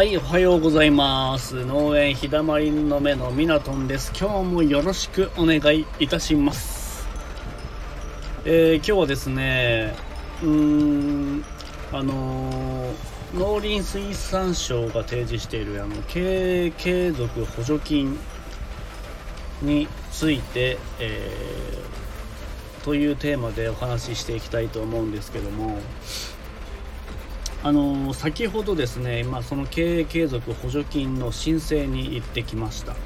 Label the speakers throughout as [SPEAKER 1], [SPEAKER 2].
[SPEAKER 1] はい、おはようございます。農園ひだまりの目のミナトンです。今日もよろしくお願いいたします。えー今日はですね、うーん、あのー農林水産省が提示しているあの経営継続補助金について、えーというテーマでお話ししていきたいと思うんですけども、あの先ほどですね、今その経営継続補助金の申請に行ってきました。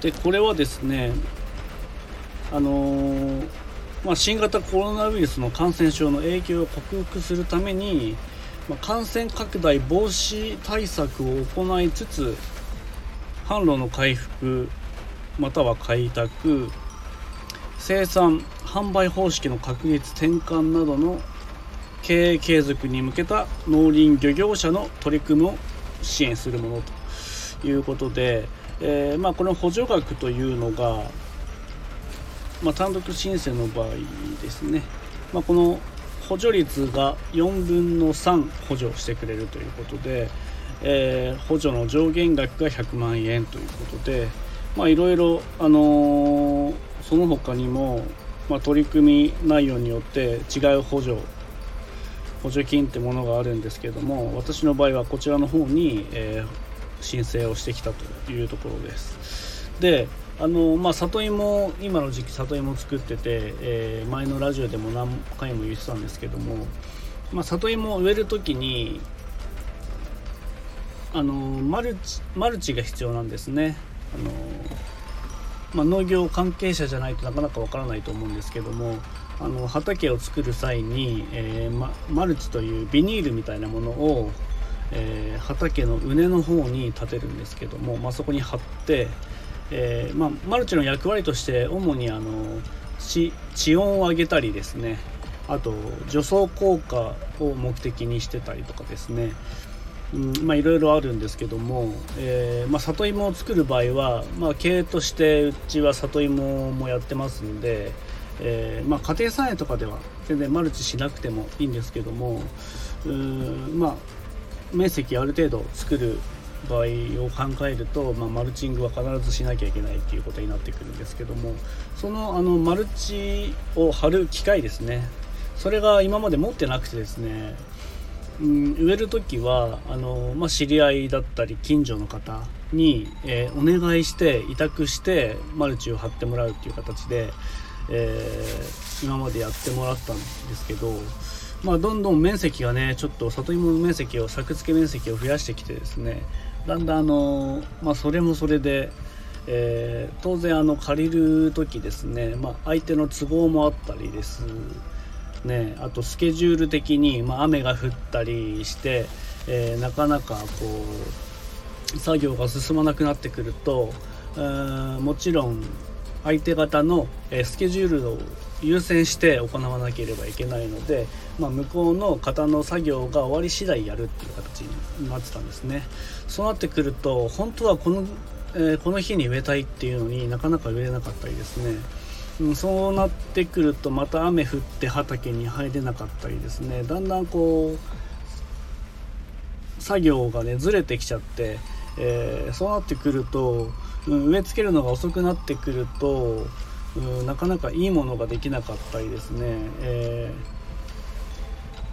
[SPEAKER 1] で、これはですね、あのまあ、新型コロナウイルスの感染症の影響を克服するために、まあ感染拡大防止対策を行いつつ、販路の回復または開拓、生産販売方式の確立転換などの経営継続に向けた農林漁業者の取り組みを支援するものということで、えーまあ、この補助額というのが、まあ、単独申請の場合ですね、まあ、この補助率が4分の3補助してくれるということで、えー補助の上限額が100万円ということで、まあ、いろいろ、あのその他にも、まあ、取り組み内容によって違う補助補助金ってものがあるんですけども私の場合はこちらの方に、えー申請をしてきたというところです。であのまあ里芋今の時期里芋作ってて、えー前のラジオでも何回も言ってたんですけども、まあ、里芋を植える時にあのマルチマルチが必要なんですね。あのまあ、農業関係者じゃないとなかなかわからないと思うんですけどもあの畑を作る際に、えーマルチというビニールみたいなものを、えー畑の畝の方に立てるんですけども、まあ、そこに貼って、えーまあ、マルチの役割として主にあの地地温を上げたりですねあと除草効果を目的にしてたりとかですねうんまあいろいろあるんですけども、えーまあ、里芋を作る場合は、まあ、経営としてうちは里芋もやってますんで、えーまあ、家庭菜園とかでは全然マルチしなくてもいいんですけどもうーんまあ面積ある程度作る場合を考えると、まあ、マルチングは必ずしなきゃいけないっていうことになってくるんですけどもそのあのマルチを貼る機械ですね。それが今まで持ってなくてですねうん、植える時はあの、まあ、知り合いだったり近所の方に、えーお願いして委託してマルチを張ってもらうっていう形で、えー今までやってもらったんですけど、まあ、どんどん面積がねちょっと里芋の面積を作付け面積を増やしてきてですねだんだんあの、まあ、それもそれで、えー当然あの借りる時ですね、まあ、相手の都合もあったりですね、あとスケジュール的に、まあ、雨が降ったりして、えーなかなかこう作業が進まなくなってくるとうーんもちろん相手方の、スケジュールを優先して行わなければいけないので、まあ、向こうの方の作業が終わり次第やるっていう形になってたんですね。そうなってくると本当はこの,、えーこの日に植えたいっていうのになかなか植えれなかったりですね、そうなってくるとまた雨降って畑に入れなかったりですね。だんだんこう作業がねずれてきちゃって、えーそうなってくると、うん、植え付けるのが遅くなってくると、うん、なかなかいいものができなかったりですね、えー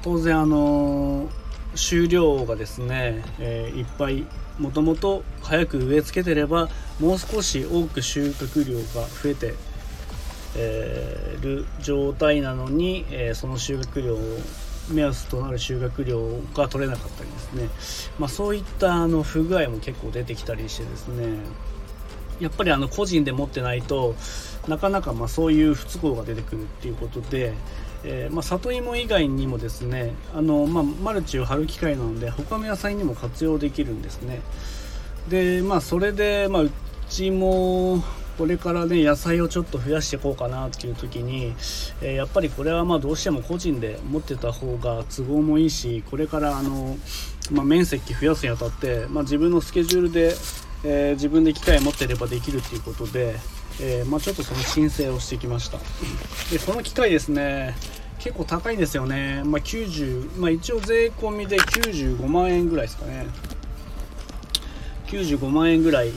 [SPEAKER 1] 当然あの収量がですね、えーいっぱいもともと早く植え付けてればもう少し多く収穫量が増えてえーる状態なのに、えーその収穫量目安となる収穫量が取れなかったりですね、まあ、そういったあの不具合も結構出てきたりしてですね。やっぱりあの個人で持ってないとなかなかまあそういう不都合が出てくるっていうことで、えーま、里芋以外にもですねあの、まあ、マルチを張る機械なので他の野菜にも活用できるんですね。でまあそれで、まあ、うちもこれからね野菜をちょっと増やしていこうかなっていう時に、えーやっぱりこれはまあどうしても個人で持ってた方が都合もいいしこれからあの、まあ、面積増やすにあたって、まあ、自分のスケジュールで、えー自分で機械持ってればできるっていうことで、えーまあ、ちょっとその申請をしてきました。でこの機械ですね結構高いんですよね、まあ、90、まあ、一応税込みで95万円ぐらいですかね。95万円ぐらい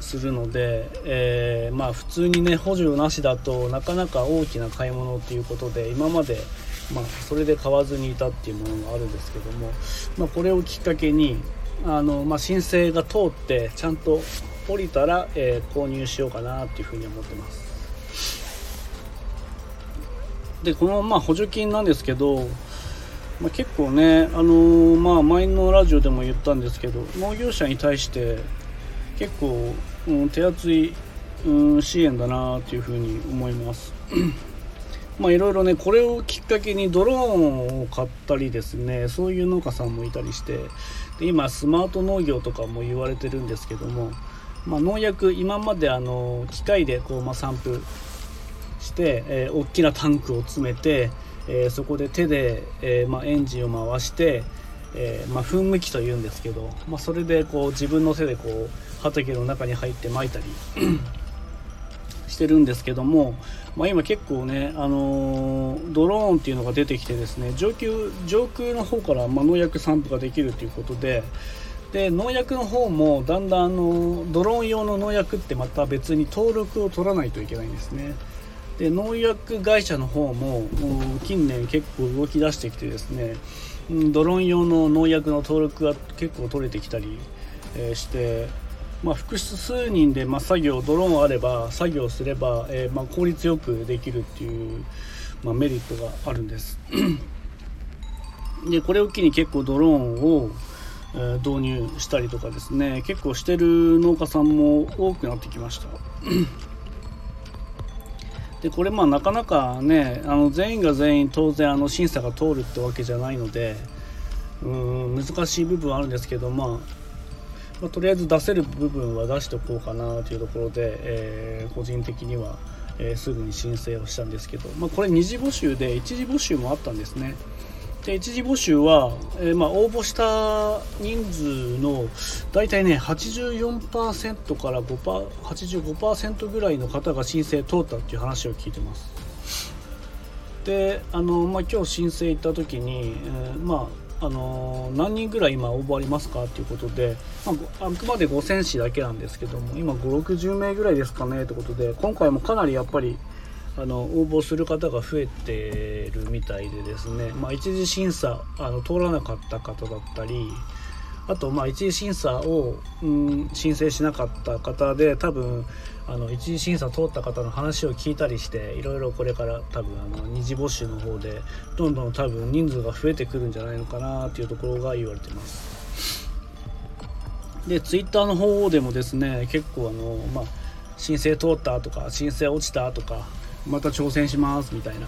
[SPEAKER 1] するので、えー、まあ普通にね補助なしだとなかなか大きな買い物っていうことで今までまあ、それで買わずにいたっていうものがあるんですけども、まあ、これをきっかけにあの、まあ、申請が通ってちゃんと降りたら、えー、購入しようかなっていうふうに思ってます。でこのまあ補助金なんですけど、まあ、結構ね、あのー、まあ、前のラジオでも言ったんですけど農業者に対して結構、うん、手厚い、うん、支援だなっていうふうに思います。まあいろいろねこれをきっかけにドローンを買ったりですねそういう農家さんもいたりしてで今スマート農業とかも言われてるんですけども、まあ、農薬今まであの機械でこう、まあ、散布して、えー、大きなタンクを詰めて、えー、そこで手で、えー、まあ、エンジンを回して、えまあ、噴霧器というんですけど、まあそれでこう自分の手でこう畑の中に入って撒いたり。してるんですけども、まあ、今結構ね、あのー、ドローンっていうのが出てきてですね上空上空の方からま農薬散布ができるということでで農薬の方もだんだんあのドローン用の農薬ってまた別に登録を取らないといけないんですね。で農薬会社の方も近年結構動き出してきてですねドローン用の農薬の登録が結構取れてきたりしてまあ、複数人で、まあ、作業ドローンあれば作業すれば、えー、まあ、効率よくできるっていう、まあメリットがあるんです。でこれを機に結構ドローンを、えー、導入したりとかですね。結構してる農家さんも多くなってきました。でこれまあなかなかねあの全員が全員当然あの審査が通るってわけじゃないのでうん難しい部分はあるんですけどまあまあ、とりあえず出せる部分は出しておこうかなというところで、えー、個人的には、えー、すぐに申請をしたんですけど、まあ、これ2次募集で1次募集もあったんですね。で1次募集は、えー、まあ、応募した人数の大体ね84%から5 85%ぐらいの方が申請通ったっていう話を聞いてます。であの、まあ、今日申請行った時に、えー、まああの、何人ぐらい今応募ありますかっていうことで、まあ、あくまで5000市だけなんですけども今560名ぐらいですかねということで今回もかなりやっぱりあの応募する方が増えてるみたいでですね、まあ、一次審査あの通らなかった方だったりあとまあ一次審査を、うん、申請しなかった方で多分あの一次審査通った方の話を聞いたりしていろいろこれから多分あの二次募集の方でどんどん多分人数が増えてくるんじゃないのかなっていうところが言われてます。でツイッターの方でもですね結構あのまあ申請通ったとか申請落ちたとかまた挑戦しますみたいな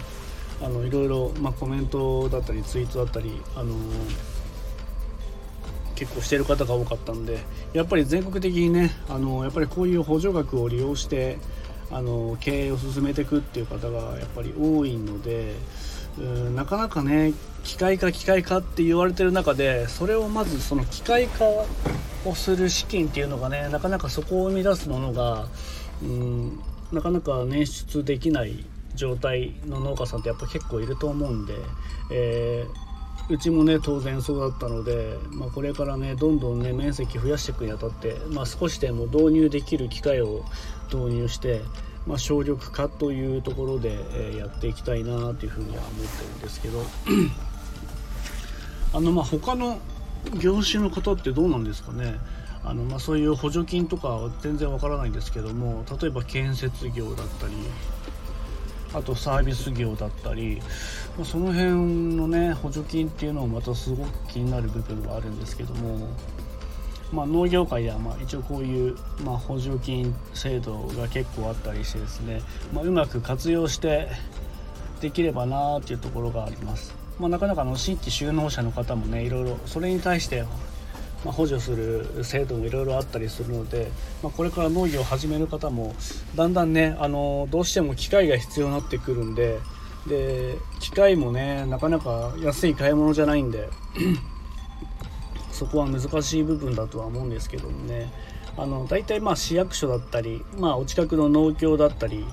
[SPEAKER 1] あのいろいろ、まあ、コメントだったりツイートだったりあの結構してる方が多かったんでやっぱり全国的にねあのやっぱりこういう補助額を利用してあの経営を進めていくっていう方がやっぱり多いのでなかなかね機械化機械化って言われてる中でそれをまずその機械化をする資金っていうのがねなかなかそこを生み出すものがうんなかなか捻出できない状態の農家さんってやっぱ結構いると思うんで、えーうちもね当然そうだったので、まあ、これからねどんどんね面積増やしていくにあたって、まあ、少しでも導入できる機械を導入して、まあ、省力化というところで、え、やっていきたいなというふうには思ってるんですけど。あのまあ他の業種の方ってどうなんですかね？あのまあそういう補助金とかは全然わからないんですけども例えば建設業だったりあとサービス業だったり、ま、その辺のね補助金っていうのもまたすごく気になる部分はあるんですけども、まあ、農業界ではまあ一応こういう、まあ、補助金制度が結構あったりしてですね、まあ、うまく活用してできればなっていうところがあります。まあ、なかなかの新規就農者の方もねいろいろそれに対してま、補助する制度もいろいろあったりするので、まあ、これから農業を始める方もだんだんねあのどうしても機械が必要になってくるんでで機械もねなかなか安い買い物じゃないんでそこは難しい部分だとは思うんですけどもね。あの大体まあ市役所だったり、まあ、お近くの農協だったり、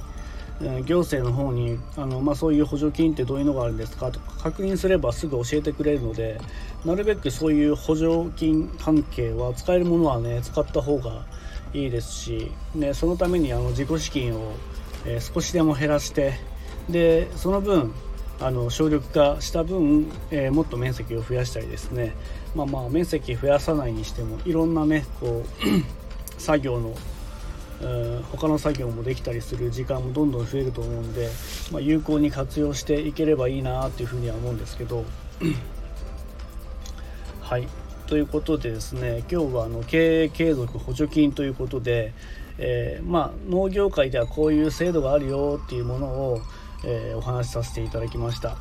[SPEAKER 1] 行政の方にあの、まあ、そういう補助金ってどういうのがあるんですか？とか確認すればすぐ教えてくれるのでなるべくそういう補助金関係は使えるものはね使った方がいいですし、ね、そのためにあの自己資金を、え、少しでも減らしてでその分あの省力化した分、えー、もっと面積を増やしたりですね。まあまあ面積増やさないにしてもいろんなねこう 作業の他の作業もできたりする時間もどんどん増えると思うんで、まあ、有効に活用していければいいなっていうふうには思うんですけど はいということでですね今日はあの経営継続補助金ということで、えー、まあ、農業界ではこういう制度があるよっていうものを、えー、お話しさせていただきました。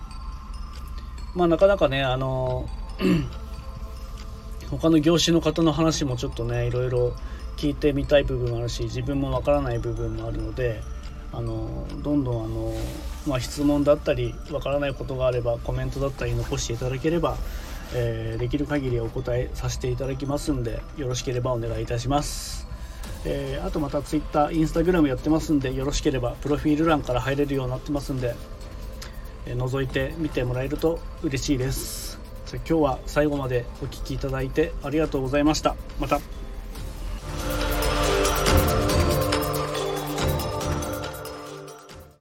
[SPEAKER 1] まあ、なかなかねあの 他の業種の方の話もちょっとねいろいろ聞いてみたい部分もあるし自分もわからない部分もあるのであのどんどんあの、まあ、質問だったりわからないことがあればコメントだったり残していただければ、えー、できる限りお答えさせていただきますんでよろしければお願いいたします。えー、あとまた Twitter、Instagram やってますんでよろしければプロフィール欄から入れるようになってますんで、えー、覗いてみてもらえると嬉しいです。じゃ今日は最後までお聴きいただいてありがとうございました。また。